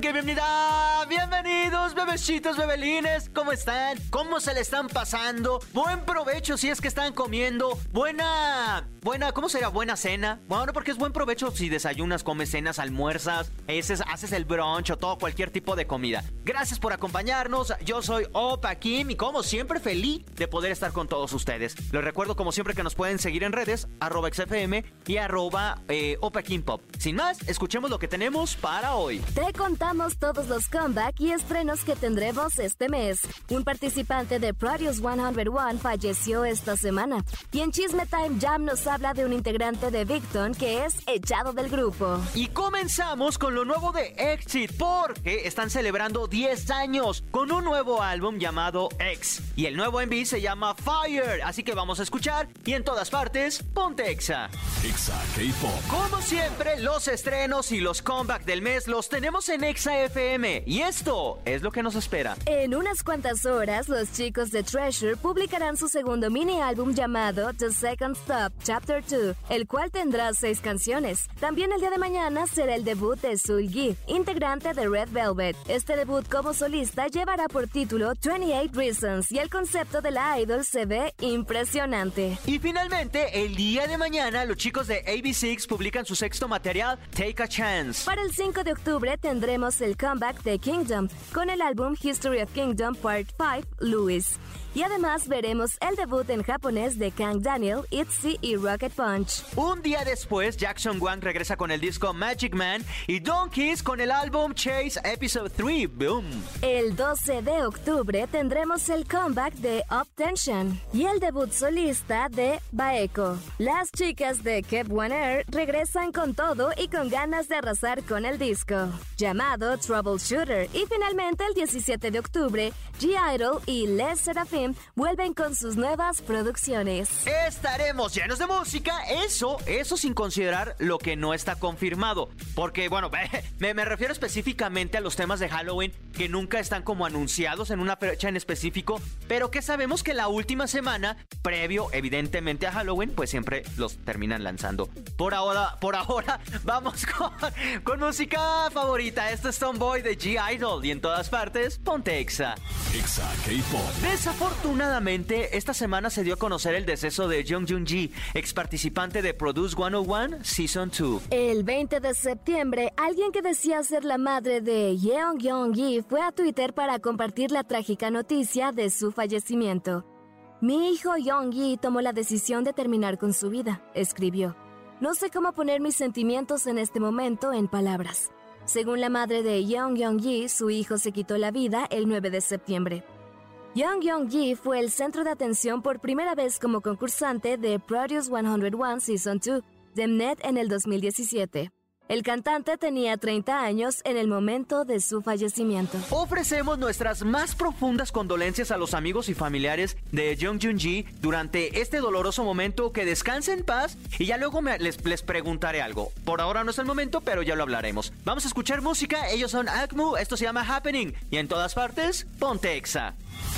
bienvenida. Bienvenidos, bebecitos, bebelines. ¿Cómo están? ¿Cómo se le están pasando? Buen provecho si es que están comiendo. Buena, buena, ¿cómo sería? Buena cena. Bueno, porque es buen provecho si desayunas, comes cenas, almuerzas, haces, haces el brunch o todo, cualquier tipo de comida. Gracias por acompañarnos. Yo soy Opa Kim y como siempre feliz de poder estar con todos ustedes. Les recuerdo como siempre que nos pueden seguir en redes, arroba XFM y arroba eh, Opa Kim Pop. Sin más, escuchemos lo que tenemos para hoy. Te contamos todos los comeback y estrenos que tendremos este mes. Un participante de Produce 101 falleció esta semana. Y en Chisme Time Jam nos habla de un integrante de Victon que es echado del grupo. Y comenzamos con lo nuevo de Exit porque están celebrando 10 años con un nuevo álbum llamado X. Y el nuevo MV se llama Fire. Así que vamos a escuchar y en todas partes, ponte Exa. Exa K-Pop. Como siempre, los estrenos y los comeback del mes los tenemos en Exa FM. Y esto es lo que nos espera. En unas cuantas horas, los chicos de Treasure publicarán su segundo mini álbum llamado The Second Stop Chapter 2, el cual tendrá seis canciones. También el día de mañana será el debut de Gi, integrante de Red Velvet. Este debut como solista llevará por título 28 Reasons y el concepto de la idol se ve impresionante. Y finalmente, el día de mañana, los chicos de AB6 publican su sexto material, Take a Chance. Para el 5 de octubre tendremos el comeback de Kingdom con el álbum History of Kingdom Part 5, Louis. Y además veremos el debut en japonés de Kang Daniel, ITZY y Rocket Punch. Un día después, Jackson Wang regresa con el disco Magic Man y Donkeys con el álbum Chase Episode 3. Boom. El 12 de octubre tendremos el comeback de Up Tension y el debut solista de Baeko. Las chicas de Keep One Air regresan con todo y con ganas de arrasar con el disco, llamado Troubleshooter. Y finalmente, el 17 de octubre, G-Idol y Les Seraphim vuelven con sus nuevas producciones. Estaremos llenos de música, eso, eso sin considerar lo que no está confirmado. Porque, bueno, me, me refiero específicamente a los temas de Halloween que nunca están como anunciados en una fecha en específico, pero que sabemos que la última semana, previo evidentemente a Halloween, pues siempre los terminan lanzando. Por ahora, por ahora, vamos con, con música favorita. Esto es Tomboy de G-Idol y en todas partes, ponte Exa. Exa K-Pop. Afortunadamente, esta semana se dio a conocer el deceso de Jung Jun Ji, ex participante de Produce 101 Season 2. El 20 de septiembre, alguien que decía ser la madre de Yeong Young Ji fue a Twitter para compartir la trágica noticia de su fallecimiento. Mi hijo Young Yi tomó la decisión de terminar con su vida, escribió. No sé cómo poner mis sentimientos en este momento en palabras. Según la madre de Young Yi, su hijo se quitó la vida el 9 de septiembre. Young Ji fue el centro de atención por primera vez como concursante de Produce 101 Season 2 de Mnet en el 2017. El cantante tenía 30 años en el momento de su fallecimiento. Ofrecemos nuestras más profundas condolencias a los amigos y familiares de Jung Jun Ji durante este doloroso momento. Que descanse en paz y ya luego les, preguntaré algo. Por ahora no es el momento, pero ya lo hablaremos. Vamos a escuchar música. Ellos son Acmu. Esto se llama Happening. Y en todas partes, ponte Exa.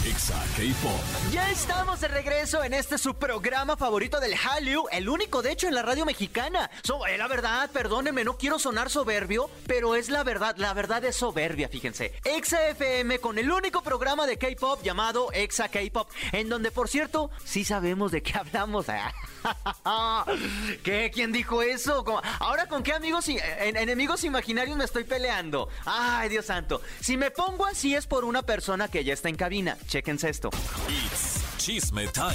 Exa K-Pop. Ya estamos de regreso en este su programa favorito del Hallyu, el único de hecho en la radio mexicana. So, eh, la verdad, perdónenme, no quiero sonar soberbio, pero es la verdad, la verdad es soberbia, fíjense. Exa FM con el único programa de K-Pop llamado Exa K-Pop, en donde por cierto, sí sabemos de qué hablamos. ¿Qué? ¿Quién dijo eso? Ahora con qué amigos y enemigos imaginarios me estoy peleando. Ay, Dios santo. Si me pongo así es por una persona que ya está en cabina. Chéquense esto. It's Chisme Time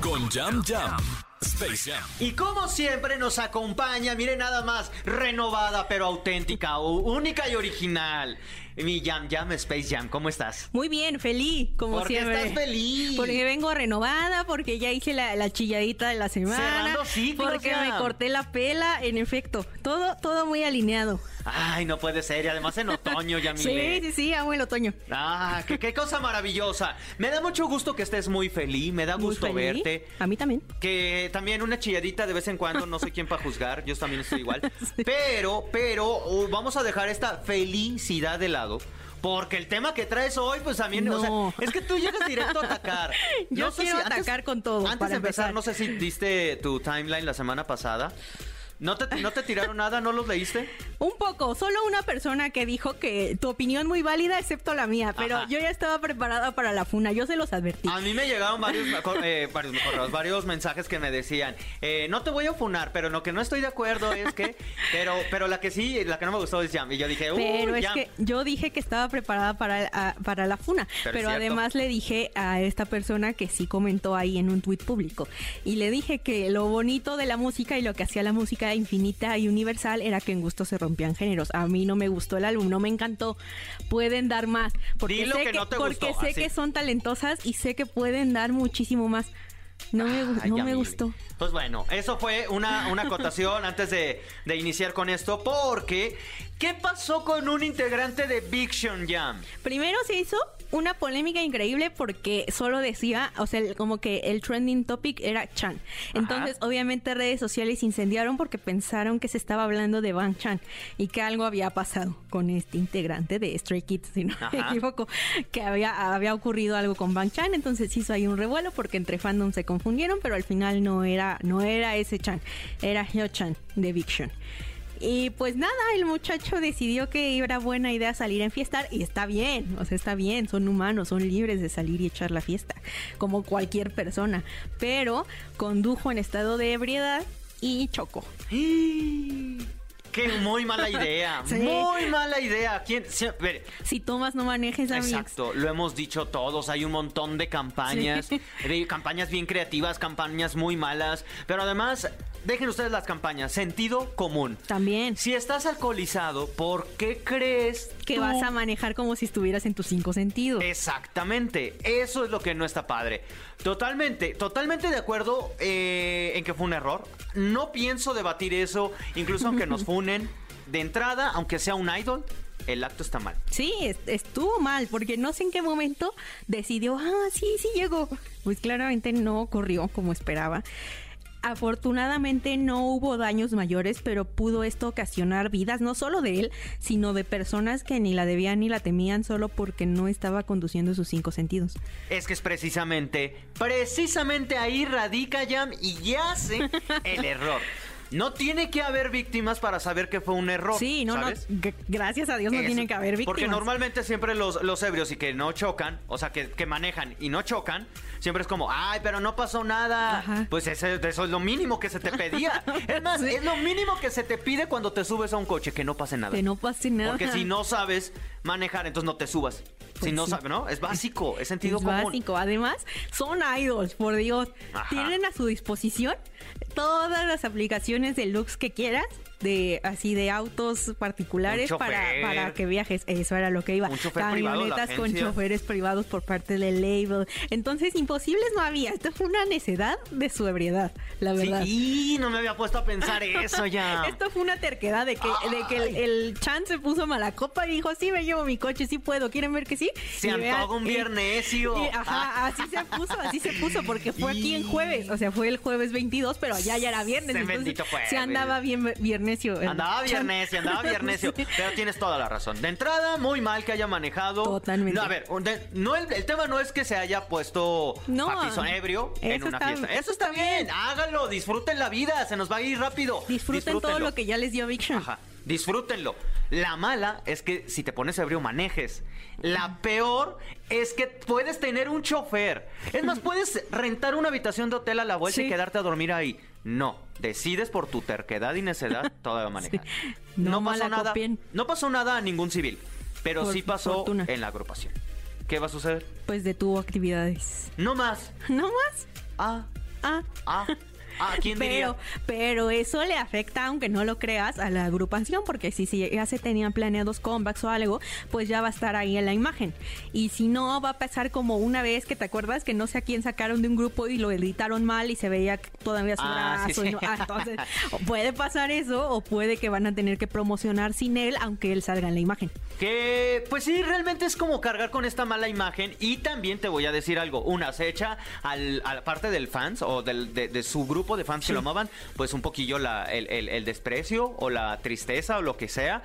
con Jam Jam. Space Jam. Y como siempre nos acompaña, mire nada más, renovada pero auténtica, única y original. Mi Jam Jam Space Jam, ¿cómo estás? Muy bien, feliz, como ¿Por siempre. estás feliz? Porque vengo renovada, porque ya hice la, la chilladita de la semana. Cerrando ciclos, Porque me corté la pela, en efecto. Todo, todo muy alineado. Ay, no puede ser. Y además en otoño, Sí, Yamile. sí, sí, amo el otoño. Ah, qué, qué cosa maravillosa. Me da mucho gusto que estés muy feliz. Me da gusto verte. A mí también. Que también una chilladita de vez en cuando, no sé quién para juzgar, yo también estoy igual. Pero, pero, uh, vamos a dejar esta felicidad de Porque el tema que traes hoy, pues también, o No. sea, es que tú llegas directo a atacar. Yo quiero atacar con todo, Antes para de empezar, empezar. no sé si diste tu timeline la semana pasada. ¿No te, ¿No te tiraron nada? ¿No los leíste? Un poco, solo una persona que dijo que tu opinión muy válida, excepto la mía. Pero Ajá. yo ya estaba preparada para la funa, yo se los advertí. A mí me llegaron varios, eh, varios, correos, varios mensajes que me decían, eh, no te voy a funar, pero en lo que no estoy de acuerdo es que, pero, pero la que sí, la que no me gustó es Jam. Y yo dije, uh, Pero es que yo dije que estaba preparada para, a- para la funa. Pero Pero, además le dije a esta persona que sí comentó ahí en un tuit público. Y le dije que lo bonito de la música y lo que hacía la música infinita y universal era que en gusto se rompían géneros. A mí no me gustó el álbum, no me encantó. Pueden dar más. Porque Dilo sé, que no te porque gustó, sé así. que son talentosas y sé que pueden dar muchísimo más. No me, gu- Ay, no me Yamile. gustó. Pues bueno, eso fue una, una acotación antes de, de iniciar con esto, porque ¿qué pasó con un integrante de Sean Jam? Primero se hizo una polémica increíble porque solo decía, o sea, como que el trending topic era Chan. Entonces, obviamente, redes sociales incendiaron porque pensaron que se estaba hablando de Bang Chan y que algo había pasado con este integrante de Stray Kids, si no me equivoco, que había, había ocurrido algo con Bang Chan. Entonces hizo ahí un revuelo porque entre fandom se confundieron, pero al final no era, no era ese Chan, era Hyo Chan de Sean. Y pues nada, el muchacho decidió que era buena idea salir a enfiestar y está bien, o sea, está bien, son humanos, son libres de salir y echar la fiesta, como cualquier persona, pero condujo en estado de ebriedad y chocó. Qué muy mala idea, Sí. muy mala idea. ¿Quién? ver, Si tomas, no manejes, amigos. Exacto, lo hemos dicho todos, hay un montón de campañas, Sí. de campañas bien creativas, campañas muy malas, pero además, dejen ustedes las campañas, sentido común. También. Si estás alcoholizado, ¿por qué crees Que tú- vas a manejar como si estuvieras en tus cinco sentidos. Exactamente, eso es lo que no está padre. Totalmente, totalmente de acuerdo eh, en que fue un error. No pienso debatir eso, incluso aunque nos funen. De entrada, aunque sea un idol, el acto está mal. Sí, es- estuvo mal, porque no sé en qué momento decidió, ah, sí, sí llegó. Pues claramente no ocurrió como esperaba. Afortunadamente no hubo daños mayores, pero pudo esto ocasionar vidas no solo de él, sino de personas que ni la debían ni la temían solo porque no estaba conduciendo sus cinco sentidos. Es que es precisamente, precisamente ahí radica Jam y yace el error. No tiene que haber víctimas para saber que fue un error. Sí, no, ¿sabes? no, gracias a Dios no Eso. tiene que haber víctimas. Porque normalmente siempre los, los ebrios y que no chocan, o sea, que, que manejan y no chocan, siempre es como, ay, pero no pasó nada. Ajá. Pues eso es lo mínimo que se te pedía. Es más, Sí. es lo mínimo que se te pide cuando te subes a un coche, que no pase nada. Que no pase nada. Porque si no sabes manejar, entonces no te subas. si Pues no sí. sabes, ¿no? Es básico, es sentido Es común. básico. Además, son idols, por Dios. Ajá. Tienen a su disposición todas las aplicaciones de looks que quieras. De así de autos particulares para, para que viajes. Eso era lo que iba. Privado Camionetas con choferes privados por parte del label. Entonces, imposibles no había. Esto fue una necedad de su ebriedad, la Sí, verdad. y no me había puesto a pensar eso ya. Esto fue una terquedad de que, de que el, el Chan se puso mala copa y dijo, sí, me llevo mi coche, sí puedo, ¿quieren ver que sí? Se antoja un viernesio. ajá, así se puso, así se puso, porque fue aquí en jueves, o sea, fue el jueves 22, pero allá ya era viernes, Ese entonces se andaba bien viernesio. Andaba Chan. viernes y andaba viernesio. Sí. Pero tienes toda la razón. De entrada, muy mal que haya manejado. Totalmente. No, a ver, un de- no el, el tema no es que se haya puesto No. ebrio en una está- fiesta. Eso está está bien. bien. Háganlo, disfruten la vida, se nos va a ir rápido. Disfruten todo lo que ya les dio Sean. Ajá, disfrútenlo. La mala es que si te pones ebrio manejes. La peor es que puedes tener un chofer. Es más, puedes rentar una habitación de hotel a la vuelta y quedarte a dormir ahí. No, decides por tu terquedad y necedad todavía manejar. Sí. No, No pasó nada. No pasó nada a ningún civil, pero Por sí pasó fortuna. en la agrupación. ¿Qué va a suceder? Pues detuvo actividades. No más. ¿No más? Ah, Ah, ah. Ah, ¿quién pero, diría? Pero eso le afecta, aunque no lo creas, a la agrupación, porque si, si ya se tenían planeados comebacks o algo, pues ya va a estar ahí en la imagen. Y si no, va a pasar como una vez que te acuerdas que no sé a quién sacaron de un grupo y lo editaron mal y se veía todavía su Ah, sí, brazo. y no- ah, entonces, o puede pasar eso, o puede que van a tener que promocionar sin él, aunque él salga en la imagen. Que, pues sí, realmente es como cargar con esta mala imagen. Y también te voy a decir algo. Una, se echa al, a la parte del fans o del, de, de su grupo de fans que lo amaban, pues un poquillo la, el, el- el desprecio o la tristeza o lo que sea.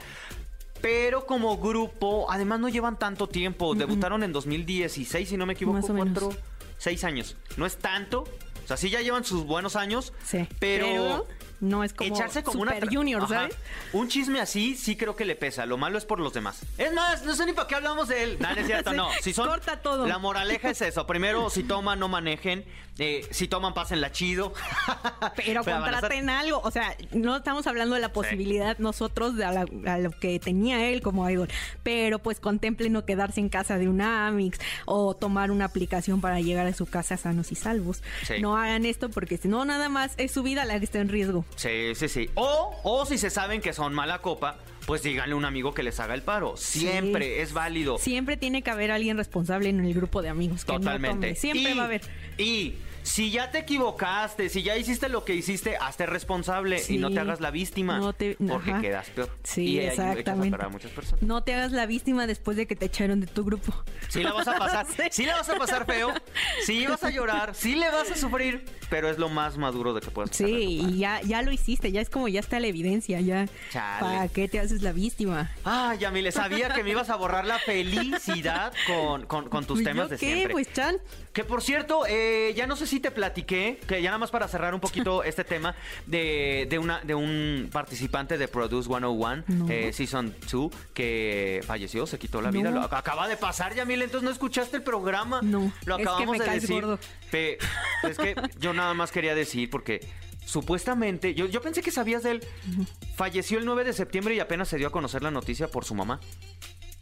Pero como grupo, además no llevan tanto tiempo. Debutaron en 2016, si no me equivoco, Más o menos. cuatro, seis años. No es tanto. O sea, sí ya llevan sus buenos años. Sí. Pero, no es como echarse como una Super tra- Junior. ¿sabes? Un chisme así sí creo que le pesa. Lo malo es por los demás. Es más, no sé ni para qué hablamos de él. No, no es cierto, Sí, no. Si son, corta todo. La moraleja es eso. Primero, si toman, no manejen. Eh, si toman, pásenla chido. Pero estar- contraten algo. O sea, no estamos hablando de la posibilidad nosotros de a, la- a lo que tenía él como idol. Pero pues contemplen no quedarse en casa de un Amix o tomar una aplicación para llegar a su casa sanos y salvos. Sí. No hagan esto porque si no, nada más es su vida la que está en riesgo. Sí, sí, sí. O, o si se saben que son mala copa, pues díganle a un amigo que les haga el paro. Siempre Sí. es válido. Siempre tiene que haber alguien responsable en el grupo de amigos. Que No Totalmente. tome. Siempre Y- va a haber. Y si ya te equivocaste, si ya hiciste lo que hiciste, hazte responsable y no te hagas la víctima. No te- porque ajá. quedas peor. Sí, y a exactamente. a muchas personas. No te hagas la víctima después de que te echaron de tu grupo. Sí la vas a pasar, Sí. sí la vas a pasar feo, sí vas a llorar, sí le vas a sufrir, pero es lo más maduro de que puedes pasar. Sí, y ya, ya lo hiciste, ya es como ya está la evidencia, ya. Chale. ¿Para qué te haces la víctima? Ah, Yamile, sabía que me ibas a borrar la felicidad con, con- con tus Pues, temas ¿yo de qué? siempre. Pues Chan, Que por cierto, eh, ya no sé si te platiqué, que ya nada más para cerrar un poquito este tema, de, de, una, de un participante de Produce 101, No. eh, Season 2, que falleció, se quitó la vida. No. Lo ac- acaba de pasar, Yamile, entonces no escuchaste el programa. No, Lo es que acabamos me de caes decir. gordo. Pe- es que yo nada más quería decir, porque supuestamente, yo, yo pensé que sabías de él. Falleció el 9 de septiembre y apenas se dio a conocer la noticia por su mamá.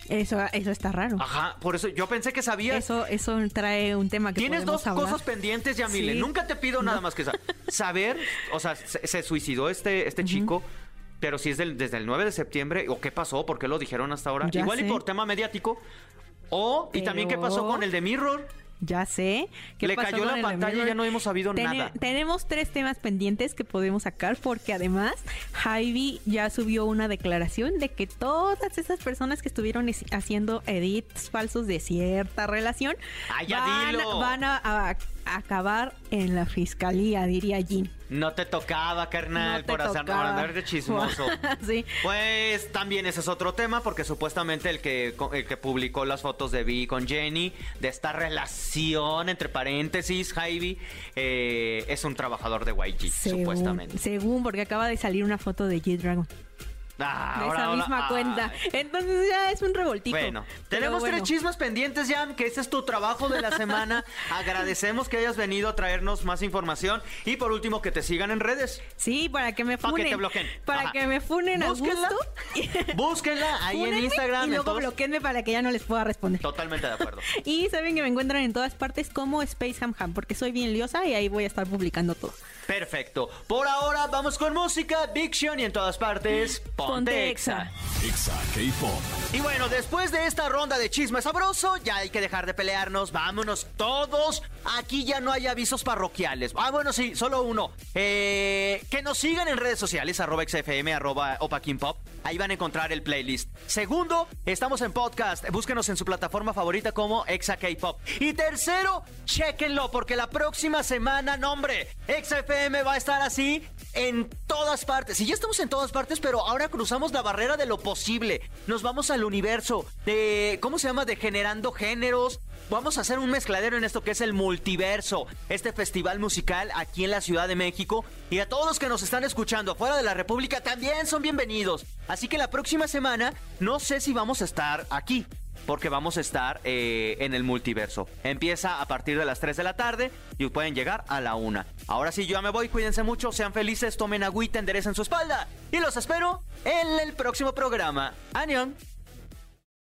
Eso, eso está raro. Ajá, por eso yo pensé que sabías. Eso, eso trae un tema que Tienes dos hablar. cosas pendientes, Yamile. Sí. Nunca te pido nada más que sa- saber. O sea, se, se suicidó este, este chico. Pero si es del- desde el 9 de septiembre, o qué pasó, por qué lo dijeron hasta ahora. Ya Igual y por tema mediático. O, y también qué pasó con el de Mirror. Ya sé. ¿Qué Le pasó cayó la pantalla y ya no hemos sabido nada. Tenemos tres temas pendientes que podemos sacar porque además Javi ya subió una declaración de que todas esas personas que estuvieron es- haciendo edits falsos de cierta relación Ah, van, a, a- a acabar en la fiscalía, diría Jean. No te tocaba, carnal, No por, hacer, por tocaba. andar de chismoso. sí. Pues también ese es otro tema, porque supuestamente el que, el que publicó las fotos de Vi con Jenny, de esta relación, entre paréntesis, Javi, eh, es un trabajador de YG, Según, supuestamente. según, porque acaba de salir una foto de G-Dragon. Ah, De ahora, esa ahora, misma ah. cuenta. Entonces ya es un revoltijo. Bueno, tenemos bueno. tres chismes pendientes, Jam, que ese es tu trabajo de la semana. Agradecemos que hayas venido a traernos más información. Y por último, que te sigan en redes. Sí, para que me Para que funen. te bloqueen. Para Ajá. que me funen a Búsquenla. gusto. Búsquenla ahí en Instagram. Y luego bloqueenme para que ya no les pueda responder. Totalmente de acuerdo. Y saben que me encuentran en todas partes como Space Ham Ham, porque soy bien liosa y ahí voy a estar publicando todo. Perfecto. Por ahora vamos con música, Big Sean y en todas partes, Ponte, Ponte Exa. Exa K-Pop. Y bueno, después de esta ronda de chisme sabroso, ya hay que dejar de pelearnos, vámonos todos. Aquí ya no hay avisos parroquiales. Ah, bueno, sí, solo uno. Eh, que nos sigan en redes sociales, arroba XFM, arroba Pop. Ahí van a encontrar el playlist. Segundo, estamos en podcast. Búsquenos en su plataforma favorita como Exa K-Pop. Y tercero, chéquenlo, porque la próxima semana, nombre, XFM va a estar así en todas partes. Y ya estamos en todas partes, pero ahora cruzamos la barrera de lo posible. Nos vamos al universo de, ¿cómo se llama? De generando géneros. Vamos a hacer un mezcladero en esto que es el multiverso, este festival musical aquí en la Ciudad de México. Y a todos los que nos están escuchando afuera de la República también son bienvenidos. Así que la próxima semana no sé si vamos a estar aquí. Porque vamos a estar eh, en el multiverso. Empieza a partir de las 3 de la tarde y pueden llegar a la 1. Ahora sí, yo ya me voy. Cuídense mucho, sean felices, tomen agüita, enderecen su espalda. Y los espero en el próximo programa. ¡Anión!